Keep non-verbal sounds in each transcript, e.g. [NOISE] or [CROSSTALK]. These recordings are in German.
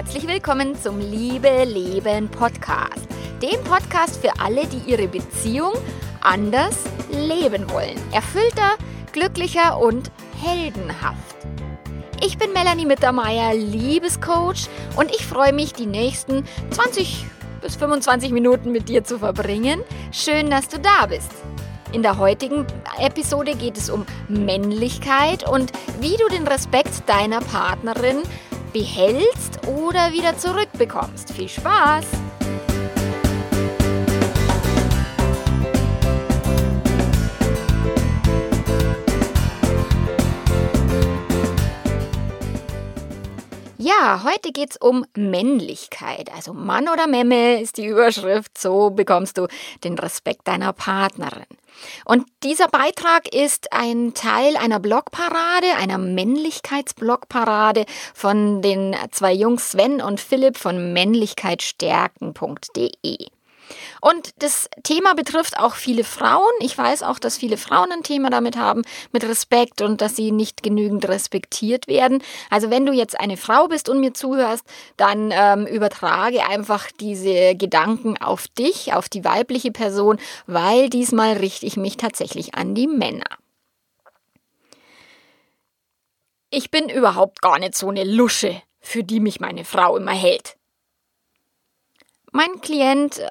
herzlich willkommen zum Liebe Leben Podcast. Dem Podcast für alle, die ihre Beziehung anders leben wollen. Erfüllter, glücklicher und heldenhaft. Ich bin Melanie Mittermeier, Liebescoach und ich freue mich, die nächsten 20 bis 25 Minuten mit dir zu verbringen. Schön, dass du da bist. In der heutigen Episode geht es um Männlichkeit und wie du den Respekt deiner Partnerin behältst oder wieder zurückbekommst. Viel Spaß! Heute geht es um Männlichkeit. Also Mann oder Memme ist die Überschrift. So bekommst du den Respekt deiner Partnerin. Und dieser Beitrag ist ein Teil einer Blogparade, einer Männlichkeitsblogparade von den zwei Jungs Sven und Philipp von männlichkeitsstärken.de. Und das Thema betrifft auch viele Frauen. Ich weiß auch, dass viele Frauen ein Thema damit haben, mit Respekt und dass sie nicht genügend respektiert werden. Also wenn du jetzt eine Frau bist und mir zuhörst, dann ähm, übertrage einfach diese Gedanken auf dich, auf die weibliche Person, weil diesmal richte ich mich tatsächlich an die Männer. Ich bin überhaupt gar nicht so eine Lusche, für die mich meine Frau immer hält. Mein Klient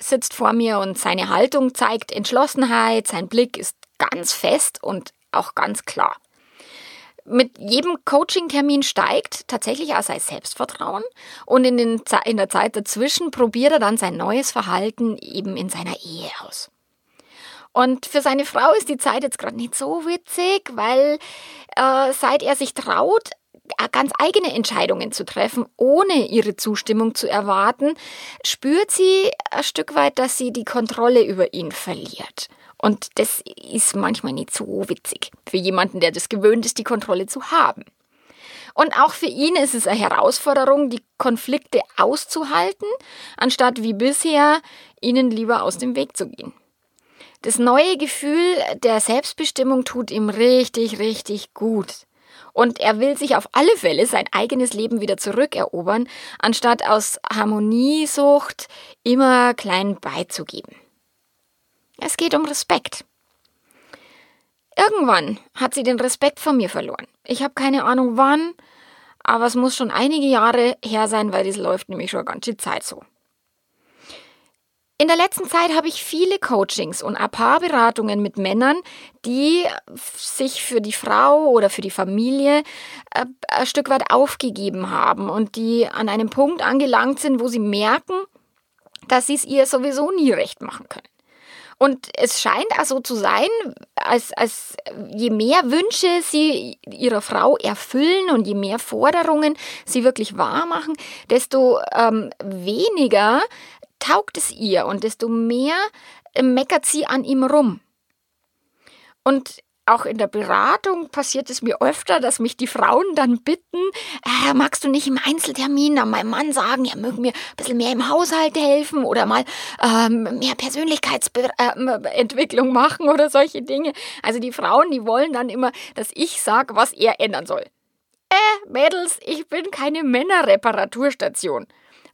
sitzt vor mir und seine Haltung zeigt Entschlossenheit, sein Blick ist ganz fest und auch ganz klar. Mit jedem Coaching-Termin steigt tatsächlich auch sein Selbstvertrauen und in, den, in der Zeit dazwischen probiert er dann sein neues Verhalten eben in seiner Ehe aus. Und für seine Frau ist die Zeit jetzt gerade nicht so witzig, weil äh, seit er sich traut, ganz eigene Entscheidungen zu treffen, ohne ihre Zustimmung zu erwarten, spürt sie ein Stück weit, dass sie die Kontrolle über ihn verliert. Und das ist manchmal nicht so witzig für jemanden, der das gewöhnt ist, die Kontrolle zu haben. Und auch für ihn ist es eine Herausforderung, die Konflikte auszuhalten, anstatt wie bisher ihnen lieber aus dem Weg zu gehen. Das neue Gefühl der Selbstbestimmung tut ihm richtig, richtig gut. Und er will sich auf alle Fälle sein eigenes Leben wieder zurückerobern, anstatt aus Harmoniesucht immer klein beizugeben. Es geht um Respekt. Irgendwann hat sie den Respekt vor mir verloren. Ich habe keine Ahnung wann, aber es muss schon einige Jahre her sein, weil das läuft nämlich schon ganz schön Zeit so. In der letzten Zeit habe ich viele Coachings und ein paar Beratungen mit Männern, die sich für die Frau oder für die Familie äh, ein Stück weit aufgegeben haben und die an einem Punkt angelangt sind, wo sie merken, dass sie es ihr sowieso nie recht machen können. Und es scheint also zu sein, als, als je mehr Wünsche sie ihrer Frau erfüllen und je mehr Forderungen sie wirklich wahr machen, desto ähm, weniger taugt es ihr und desto mehr äh, meckert sie an ihm rum. Und auch in der Beratung passiert es mir öfter, dass mich die Frauen dann bitten, äh, magst du nicht im Einzeltermin an meinem Mann sagen, er möge mir ein bisschen mehr im Haushalt helfen oder mal ähm, mehr Persönlichkeitsentwicklung machen oder solche Dinge. Also die Frauen, die wollen dann immer, dass ich sage, was er ändern soll. Äh, Mädels, ich bin keine Männerreparaturstation.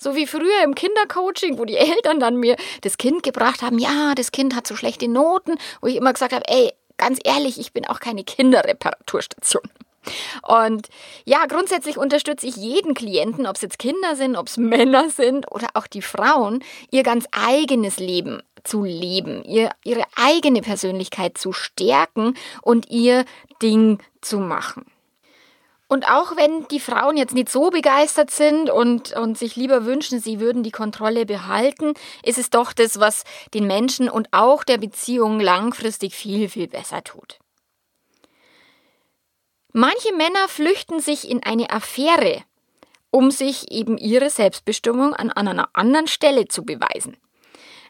So wie früher im Kindercoaching, wo die [LAUGHS] Eltern dann mir das Kind gebracht haben, ja, das Kind hat so schlechte Noten, wo ich immer gesagt habe, ey, ganz ehrlich, ich bin auch keine Kinderreparaturstation. Und ja, grundsätzlich unterstütze ich jeden Klienten, ob es jetzt Kinder sind, ob es Männer sind oder auch die Frauen, ihr ganz eigenes Leben zu leben, ihr, ihre eigene Persönlichkeit zu stärken und ihr Ding zu machen. Und auch wenn die Frauen jetzt nicht so begeistert sind und, und sich lieber wünschen, sie würden die Kontrolle behalten, ist es doch das, was den Menschen und auch der Beziehung langfristig viel, viel besser tut. Manche Männer flüchten sich in eine Affäre, um sich eben ihre Selbstbestimmung an einer anderen Stelle zu beweisen.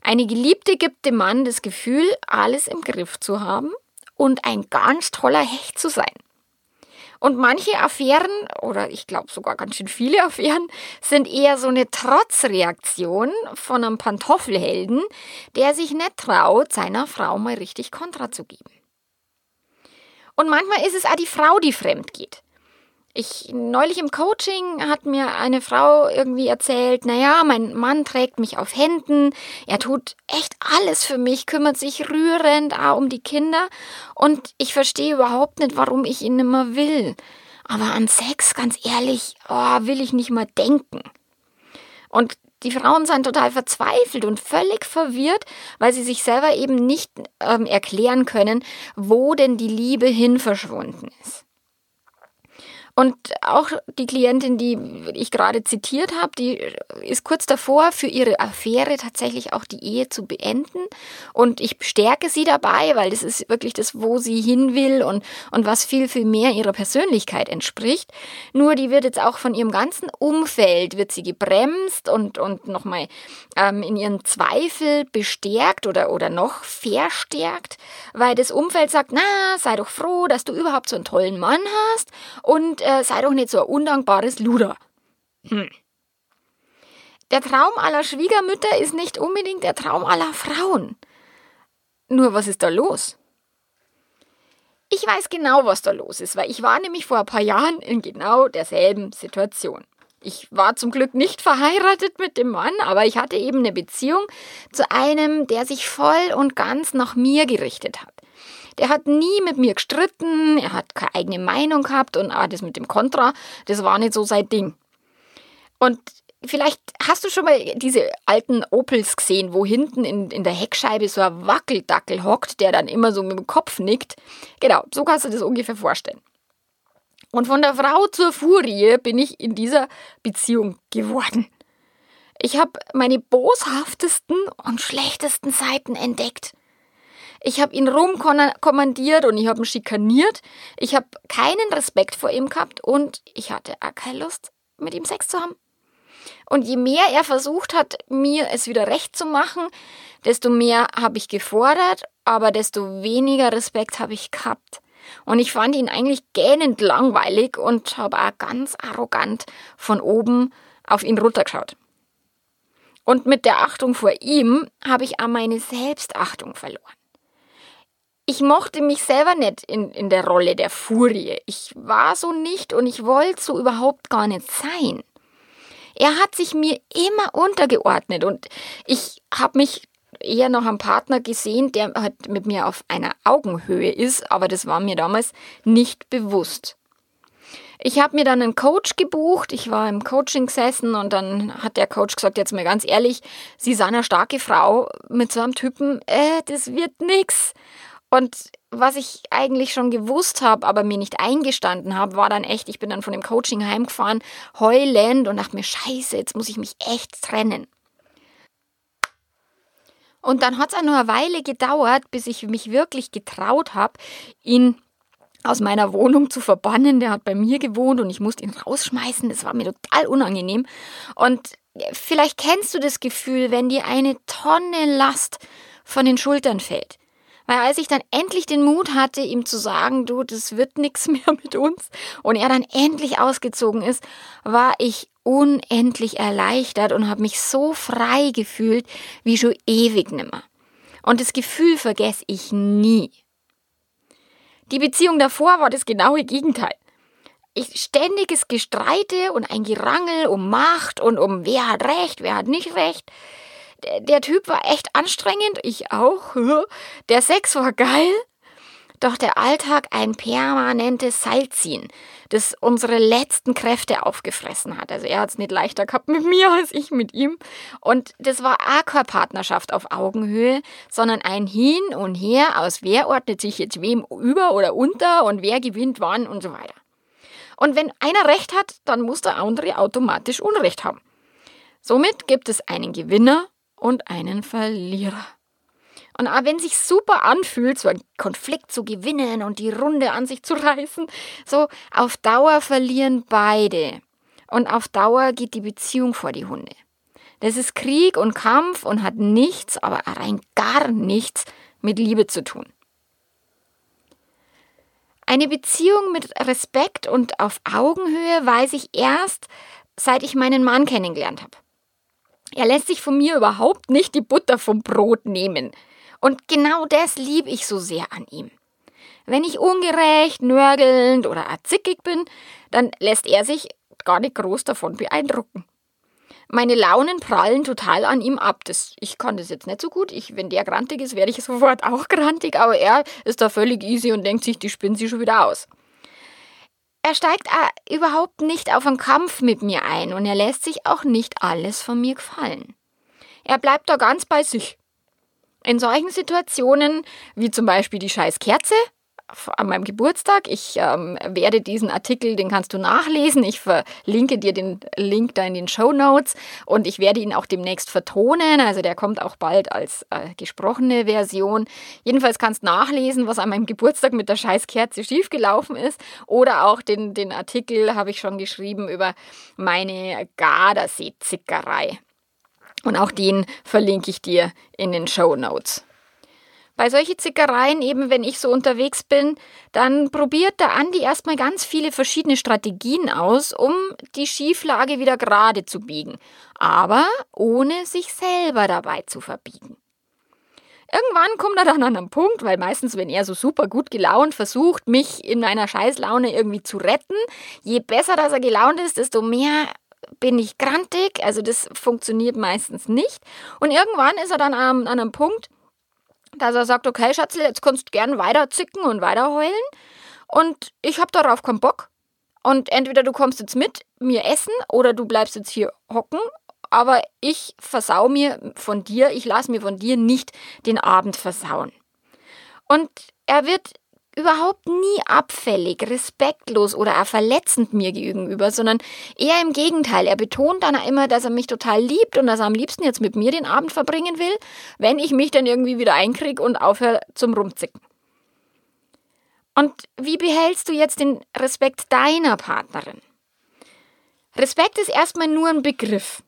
Eine Geliebte gibt dem Mann das Gefühl, alles im Griff zu haben und ein ganz toller Hecht zu sein. Und manche Affären, oder ich glaube sogar ganz schön viele Affären, sind eher so eine Trotzreaktion von einem Pantoffelhelden, der sich nicht traut, seiner Frau mal richtig Kontra zu geben. Und manchmal ist es auch die Frau, die fremd geht. Ich neulich im Coaching hat mir eine Frau irgendwie erzählt, naja, mein Mann trägt mich auf Händen, er tut echt alles für mich, kümmert sich rührend auch um die Kinder und ich verstehe überhaupt nicht, warum ich ihn immer will. Aber an Sex, ganz ehrlich, oh, will ich nicht mal denken. Und die Frauen sind total verzweifelt und völlig verwirrt, weil sie sich selber eben nicht ähm, erklären können, wo denn die Liebe hin verschwunden ist. Und auch die Klientin, die ich gerade zitiert habe, die ist kurz davor, für ihre Affäre tatsächlich auch die Ehe zu beenden. Und ich bestärke sie dabei, weil das ist wirklich das, wo sie hin will und, und was viel, viel mehr ihrer Persönlichkeit entspricht. Nur die wird jetzt auch von ihrem ganzen Umfeld, wird sie gebremst und, und nochmal ähm, in ihren Zweifel bestärkt oder, oder noch verstärkt, weil das Umfeld sagt, na, sei doch froh, dass du überhaupt so einen tollen Mann hast und äh, sei doch nicht so ein undankbares Luder. Hm. Der Traum aller Schwiegermütter ist nicht unbedingt der Traum aller Frauen. Nur was ist da los? Ich weiß genau, was da los ist, weil ich war nämlich vor ein paar Jahren in genau derselben Situation. Ich war zum Glück nicht verheiratet mit dem Mann, aber ich hatte eben eine Beziehung zu einem, der sich voll und ganz nach mir gerichtet hat. Der hat nie mit mir gestritten, er hat keine eigene Meinung gehabt und ah, das mit dem Kontra, das war nicht so sein Ding. Und vielleicht hast du schon mal diese alten Opels gesehen, wo hinten in, in der Heckscheibe so ein Wackeldackel hockt, der dann immer so mit dem Kopf nickt. Genau, so kannst du das ungefähr vorstellen. Und von der Frau zur Furie bin ich in dieser Beziehung geworden. Ich habe meine boshaftesten und schlechtesten Seiten entdeckt. Ich habe ihn rumkommandiert und ich habe ihn schikaniert. Ich habe keinen Respekt vor ihm gehabt und ich hatte auch keine Lust, mit ihm Sex zu haben. Und je mehr er versucht hat, mir es wieder recht zu machen, desto mehr habe ich gefordert, aber desto weniger Respekt habe ich gehabt. Und ich fand ihn eigentlich gähnend langweilig und habe auch ganz arrogant von oben auf ihn runtergeschaut. Und mit der Achtung vor ihm habe ich auch meine Selbstachtung verloren ich mochte mich selber nicht in, in der Rolle der Furie. Ich war so nicht und ich wollte so überhaupt gar nicht sein. Er hat sich mir immer untergeordnet und ich habe mich eher noch am Partner gesehen, der halt mit mir auf einer Augenhöhe ist, aber das war mir damals nicht bewusst. Ich habe mir dann einen Coach gebucht, ich war im Coaching gesessen und dann hat der Coach gesagt, jetzt mal ganz ehrlich, Sie sind eine starke Frau mit so einem Typen, äh, das wird nix. Und was ich eigentlich schon gewusst habe, aber mir nicht eingestanden habe, war dann echt, ich bin dann von dem Coaching heimgefahren, heulend und dachte mir, scheiße, jetzt muss ich mich echt trennen. Und dann hat es auch nur eine Weile gedauert, bis ich mich wirklich getraut habe, ihn aus meiner Wohnung zu verbannen. Der hat bei mir gewohnt und ich musste ihn rausschmeißen. Das war mir total unangenehm. Und vielleicht kennst du das Gefühl, wenn dir eine Tonne Last von den Schultern fällt. Weil als ich dann endlich den Mut hatte, ihm zu sagen, du, das wird nichts [LAUGHS] mehr mit uns, und er dann endlich ausgezogen ist, war ich unendlich erleichtert und habe mich so frei gefühlt wie schon ewig nimmer. Und das Gefühl vergesse ich nie. Die Beziehung davor war das genaue Gegenteil. Ich ständiges Gestreite und ein Gerangel um Macht und um wer hat Recht, wer hat nicht Recht der Typ war echt anstrengend, ich auch. [LAUGHS] Der Sex war geil, doch der Alltag ein permanentes Seilziehen, das unsere letzten Kräfte aufgefressen hat. Also er hat es nicht leichter gehabt mit mir als ich mit ihm. Und das war auch keine Partnerschaft auf Augenhöhe, sondern ein Hin und Her aus wer ordnet sich jetzt wem über oder unter und wer gewinnt wann und so weiter. Und wenn einer Recht hat, dann muss der andere automatisch Unrecht haben. Somit gibt es einen Gewinner und einen Verlierer. Und auch wenn sich super anfühlt, so einen Konflikt zu gewinnen und die Runde an sich zu reißen, so auf Dauer verlieren beide. Und auf Dauer geht die Beziehung vor die Hunde. Das ist Krieg und Kampf und hat nichts, aber rein gar nichts mit Liebe zu tun. Eine Beziehung mit Respekt und auf Augenhöhe weiß ich erst, seit ich meinen Mann kennengelernt habe. Er lässt sich von mir überhaupt nicht die Butter vom Brot nehmen. Und genau das liebe ich so sehr an ihm. Wenn ich ungerecht, nörgelnd oder zickig bin, dann lässt er sich gar nicht groß davon beeindrucken. Meine Launen prallen total an ihm ab. Das, ich kann das jetzt nicht so gut. Ich, wenn der grantig ist, werde ich sofort auch grantig, aber er ist da völlig easy und denkt sich, die spinnen sie schon wieder aus. Er steigt äh, überhaupt nicht auf einen Kampf mit mir ein und er lässt sich auch nicht alles von mir gefallen. Er bleibt da ganz bei sich. In solchen Situationen, wie zum Beispiel die scheiß Kerze, an meinem Geburtstag. Ich ähm, werde diesen Artikel, den kannst du nachlesen. Ich verlinke dir den Link da in den Show Notes und ich werde ihn auch demnächst vertonen. Also der kommt auch bald als äh, gesprochene Version. Jedenfalls kannst du nachlesen, was an meinem Geburtstag mit der Scheißkerze schiefgelaufen ist. Oder auch den, den Artikel habe ich schon geschrieben über meine Gardasee-Zickerei. Und auch den verlinke ich dir in den Show Notes. Bei solchen Zickereien, eben wenn ich so unterwegs bin, dann probiert der Andi erstmal ganz viele verschiedene Strategien aus, um die Schieflage wieder gerade zu biegen. Aber ohne sich selber dabei zu verbiegen. Irgendwann kommt er dann an einen Punkt, weil meistens, wenn er so super gut gelaunt versucht, mich in meiner Scheißlaune irgendwie zu retten, je besser, dass er gelaunt ist, desto mehr bin ich grantig. Also das funktioniert meistens nicht. Und irgendwann ist er dann an, an einem Punkt, dass er sagt, okay, Schatzel, jetzt kannst du gern weiter zicken und weiter heulen. Und ich habe darauf keinen Bock. Und entweder du kommst jetzt mit mir essen oder du bleibst jetzt hier hocken. Aber ich versau mir von dir, ich lasse mir von dir nicht den Abend versauen. Und er wird überhaupt nie abfällig, respektlos oder auch verletzend mir gegenüber, sondern eher im Gegenteil. Er betont dann immer, dass er mich total liebt und dass er am liebsten jetzt mit mir den Abend verbringen will, wenn ich mich dann irgendwie wieder einkriege und aufhöre zum Rumzicken. Und wie behältst du jetzt den Respekt deiner Partnerin? Respekt ist erstmal nur ein Begriff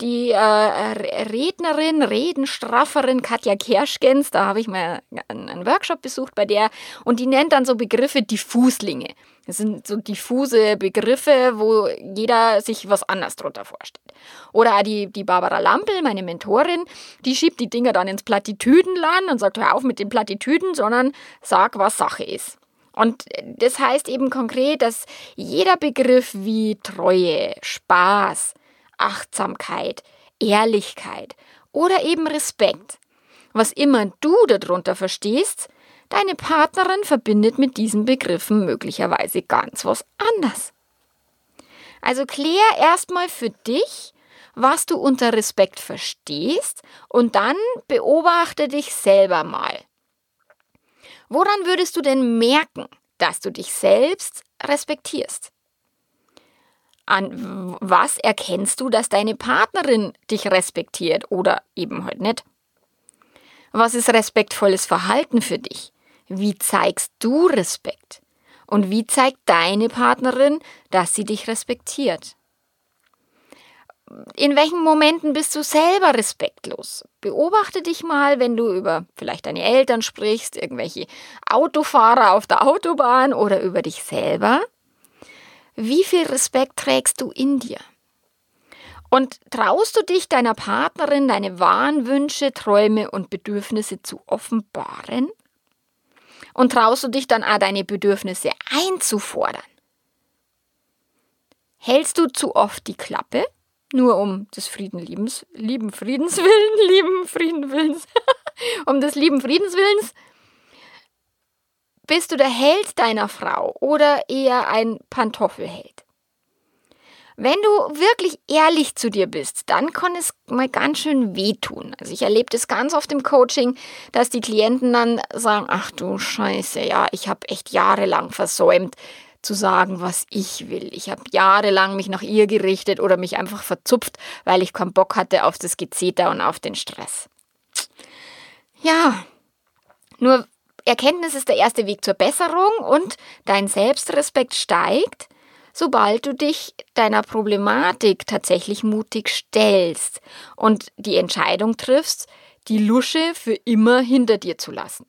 die äh, Rednerin, Redenstrafferin Katja Kerschgens, da habe ich mal einen Workshop besucht bei der und die nennt dann so Begriffe Diffuslinge. Das sind so diffuse Begriffe, wo jeder sich was anders drunter vorstellt. Oder die, die Barbara Lampel, meine Mentorin, die schiebt die Dinger dann ins Plattitüdenland und sagt, hör auf mit den Plattitüden, sondern sag, was Sache ist. Und das heißt eben konkret, dass jeder Begriff wie Treue, Spaß, Achtsamkeit, Ehrlichkeit oder eben Respekt. Was immer du darunter verstehst, deine Partnerin verbindet mit diesen Begriffen möglicherweise ganz was anders. Also klär erstmal für dich, was du unter Respekt verstehst und dann beobachte dich selber mal. Woran würdest du denn merken, dass du dich selbst respektierst? An was erkennst du, dass deine Partnerin dich respektiert oder eben halt nicht? Was ist respektvolles Verhalten für dich? Wie zeigst du Respekt? Und wie zeigt deine Partnerin, dass sie dich respektiert? In welchen Momenten bist du selber respektlos? Beobachte dich mal, wenn du über vielleicht deine Eltern sprichst, irgendwelche Autofahrer auf der Autobahn oder über dich selber. Wie viel Respekt trägst du in dir? Und traust du dich deiner Partnerin deine wahren Wünsche, Träume und Bedürfnisse zu offenbaren? Und traust du dich dann auch deine Bedürfnisse einzufordern? Hältst du zu oft die Klappe, nur um des Frieden liebens, lieben Friedens willen, [LAUGHS] lieben Frieden willens, [LAUGHS] um des lieben Friedens willens bist du der Held deiner Frau oder eher ein Pantoffelheld? Wenn du wirklich ehrlich zu dir bist, dann kann es mal ganz schön wehtun. Also ich erlebe das ganz oft im Coaching, dass die Klienten dann sagen, ach du Scheiße, ja, ich habe echt jahrelang versäumt zu sagen, was ich will. Ich habe jahrelang mich nach ihr gerichtet oder mich einfach verzupft, weil ich keinen Bock hatte auf das Gezeter und auf den Stress. Ja, nur Erkenntnis ist der erste Weg zur Besserung und dein Selbstrespekt steigt, sobald du dich deiner Problematik tatsächlich mutig stellst und die Entscheidung triffst, die Lusche für immer hinter dir zu lassen.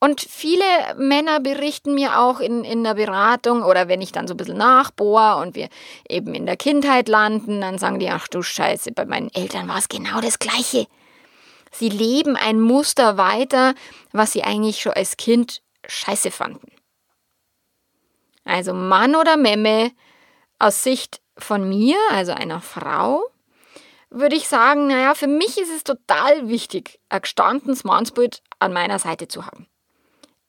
Und viele Männer berichten mir auch in, in der Beratung oder wenn ich dann so ein bisschen nachbohr und wir eben in der Kindheit landen, dann sagen die, ach du Scheiße, bei meinen Eltern war es genau das Gleiche. Sie leben ein Muster weiter, was sie eigentlich schon als Kind scheiße fanden. Also Mann oder Memme aus Sicht von mir, also einer Frau, würde ich sagen, naja, für mich ist es total wichtig, ein gestandenes Mannsbild an meiner Seite zu haben.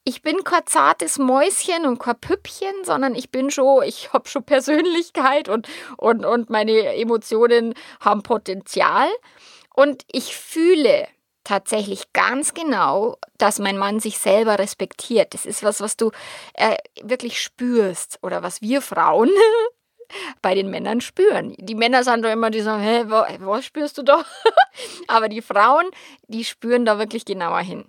Ich bin kein zartes Mäuschen und kein Püppchen, sondern ich bin schon, ich habe schon Persönlichkeit und, und, und meine Emotionen haben Potenzial. Und ich fühle tatsächlich ganz genau, dass mein Mann sich selber respektiert. Das ist was, was du äh, wirklich spürst oder was wir Frauen [LAUGHS] bei den Männern spüren. Die Männer sind doch immer die sagen, hä, was spürst du doch? [LAUGHS] Aber die Frauen, die spüren da wirklich genauer hin.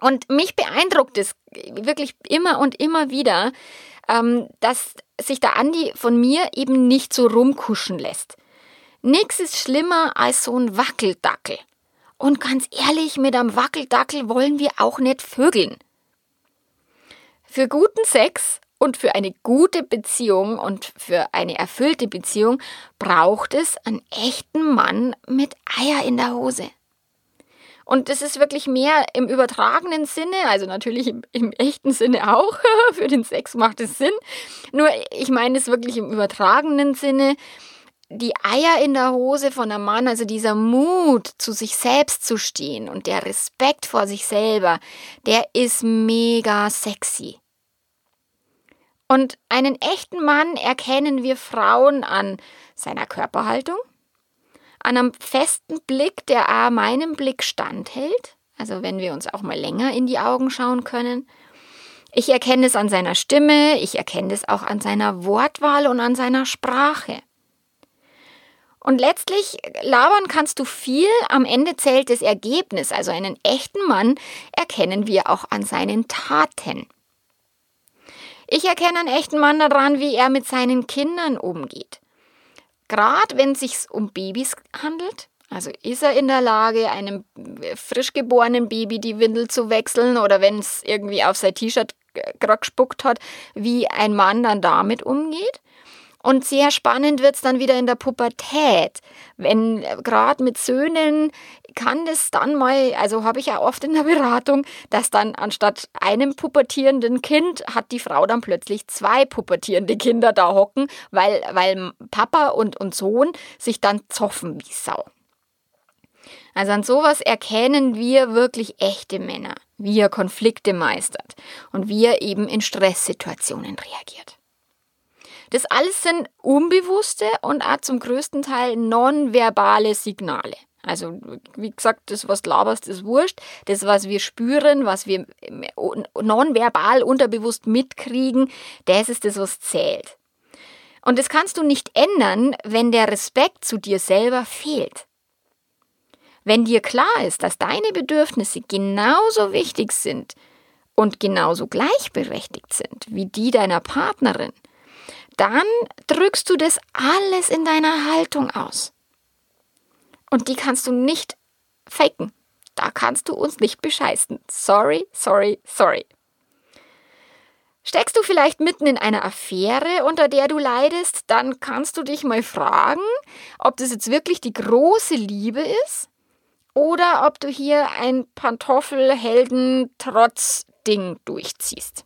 Und mich beeindruckt es wirklich immer und immer wieder, ähm, dass sich der Andi von mir eben nicht so rumkuschen lässt. Nichts ist schlimmer als so ein Wackeldackel. Und ganz ehrlich, mit einem Wackeldackel wollen wir auch nicht vögeln. Für guten Sex und für eine gute Beziehung und für eine erfüllte Beziehung braucht es einen echten Mann mit Eier in der Hose. Und das ist wirklich mehr im übertragenen Sinne, also natürlich im, im echten Sinne auch. [LAUGHS] Für den Sex macht es Sinn. Nur ich meine es wirklich im übertragenen Sinne. Die Eier in der Hose von einem Mann, also dieser Mut, zu sich selbst zu stehen und der Respekt vor sich selber, der ist mega sexy. Und einen echten Mann erkennen wir Frauen an seiner Körperhaltung, an einem festen Blick, der auch meinem Blick standhält, also wenn wir uns auch mal länger in die Augen schauen können. Ich erkenne es an seiner Stimme, ich erkenne es auch an seiner Wortwahl und an seiner Sprache. Und letztlich labern kannst du viel, am Ende zählt das Ergebnis, also einen echten Mann erkennen wir auch an seinen Taten. Ich erkenne einen echten Mann daran, wie er mit seinen Kindern umgeht. Gerade wenn es sich um Babys handelt, also ist er in der Lage, einem frisch geborenen Baby die Windel zu wechseln oder wenn es irgendwie auf sein T-Shirt gerade gespuckt hat, wie ein Mann dann damit umgeht? Und sehr spannend wird es dann wieder in der Pubertät. Wenn äh, gerade mit Söhnen kann das dann mal, also habe ich ja oft in der Beratung, dass dann anstatt einem pubertierenden Kind hat die Frau dann plötzlich zwei pubertierende Kinder da hocken, weil, weil Papa und, und Sohn sich dann zoffen wie Sau. Also an sowas erkennen wir wirklich echte Männer, wie er Konflikte meistert und wie er eben in Stresssituationen reagiert. Das alles sind unbewusste und auch zum größten Teil nonverbale Signale. Also, wie gesagt, das, was du laberst, ist wurscht. Das, was wir spüren, was wir nonverbal unterbewusst mitkriegen, das ist das, was zählt. Und das kannst du nicht ändern, wenn der Respekt zu dir selber fehlt. Wenn dir klar ist, dass deine Bedürfnisse genauso wichtig sind und genauso gleichberechtigt sind wie die deiner Partnerin, dann drückst du das alles in deiner Haltung aus. Und die kannst du nicht faken. Da kannst du uns nicht bescheißen. Sorry, sorry, sorry. Steckst du vielleicht mitten in einer Affäre, unter der du leidest, dann kannst du dich mal fragen, ob das jetzt wirklich die große Liebe ist oder ob du hier ein Pantoffelhelden-Trotz-Ding durchziehst.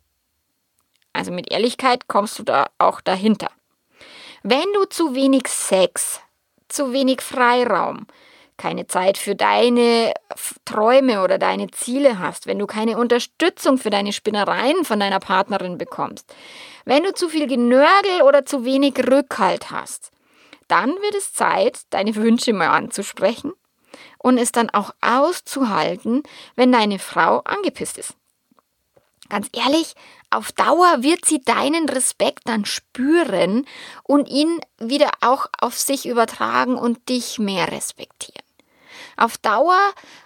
Also mit Ehrlichkeit kommst du da auch dahinter. Wenn du zu wenig Sex, zu wenig Freiraum, keine Zeit für deine Träume oder deine Ziele hast, wenn du keine Unterstützung für deine Spinnereien von deiner Partnerin bekommst, wenn du zu viel Genörgel oder zu wenig Rückhalt hast, dann wird es Zeit, deine Wünsche mal anzusprechen und es dann auch auszuhalten, wenn deine Frau angepisst ist. Ganz ehrlich, auf Dauer wird sie deinen Respekt dann spüren und ihn wieder auch auf sich übertragen und dich mehr respektieren. Auf Dauer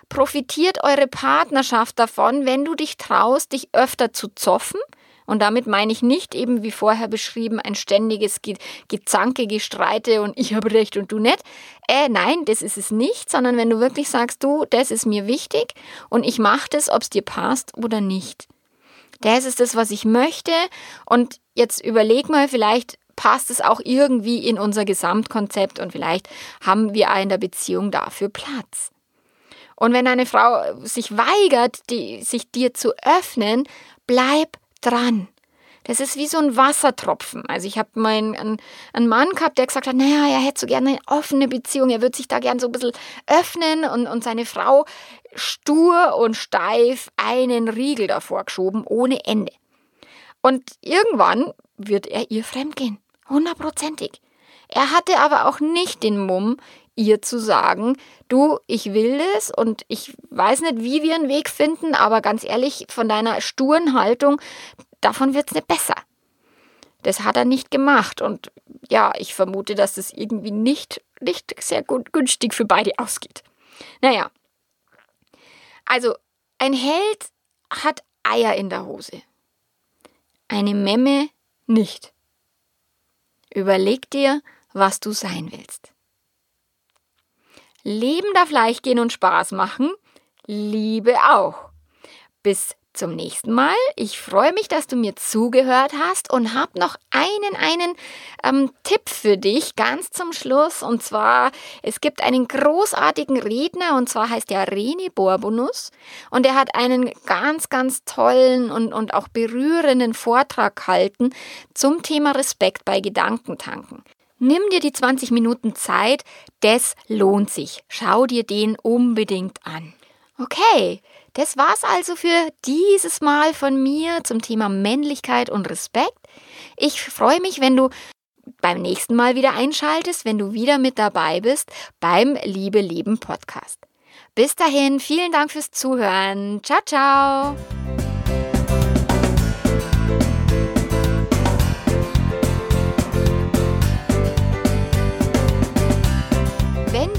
profitiert eure Partnerschaft davon, wenn du dich traust, dich öfter zu zoffen. Und damit meine ich nicht eben wie vorher beschrieben ein ständiges Ge Gezanke, Gestreite und ich habe recht und du nicht. Äh, nein, das ist es nicht, sondern wenn du wirklich sagst, du, das ist mir wichtig und ich mache das, ob es dir passt oder nicht das ist das, was ich möchte. Und jetzt überleg mal, vielleicht passt es auch irgendwie in unser Gesamtkonzept und vielleicht haben wir in der Beziehung dafür Platz. Und wenn eine Frau sich weigert, die, sich dir zu öffnen, bleib dran. Das ist wie so ein Wassertropfen. Also ich habe mal einen, einen, Mann gehabt, der gesagt hat, naja, er hätte so gerne eine offene Beziehung, er würde sich da gerne so ein bisschen öffnen und, und seine Frau stur und steif einen Riegel davor geschoben, ohne Ende. Und irgendwann wird er ihr fremdgehen. Hundertprozentig. Er hatte aber auch nicht den Mumm, ihr zu sagen, du, ich will das und ich weiß nicht, wie wir einen Weg finden, aber ganz ehrlich, von deiner sturen Haltung, davon wird es nicht besser. Das hat er nicht gemacht und ja, ich vermute, dass es irgendwie nicht, nicht sehr gut, günstig für beide ausgeht. Naja, also ein Held hat Eier in der Hose. Eine Memme nicht. Überleg dir, was du sein willst. Leben darf leicht gehen und Spaß machen, Liebe auch. Bis zum nächsten Mal. Ich freue mich, dass du mir zugehört hast und habe noch einen, einen ähm, Tipp für dich ganz zum Schluss. Und zwar, es gibt einen großartigen Redner und zwar heißt er René Borbonus und er hat einen ganz, ganz tollen und, und auch berührenden Vortrag gehalten zum Thema Respekt bei Gedankentanken. Nimm dir die 20 Minuten Zeit, das lohnt sich. Schau dir den unbedingt an. Okay, das war's also für dieses Mal von mir zum Thema Männlichkeit und Respekt. Ich freue mich, wenn du beim nächsten Mal wieder einschaltest, wenn du wieder mit dabei bist beim Liebe Leben Podcast. Bis dahin, vielen Dank fürs Zuhören. Ciao, ciao.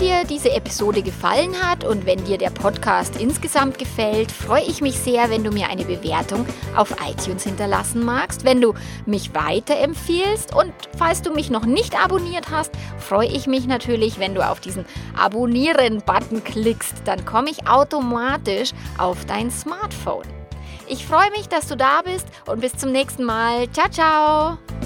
Dir diese Episode gefallen hat und wenn dir der Podcast insgesamt gefällt, freue ich mich sehr, wenn du mir eine Bewertung auf iTunes hinterlassen magst, wenn du mich weiterempfiehlst und falls du mich noch nicht abonniert hast, freue ich mich natürlich, wenn du auf diesen Abonnieren-Button klickst, dann komme ich automatisch auf dein Smartphone. Ich freue mich, dass du da bist und bis zum nächsten Mal. Ciao, ciao!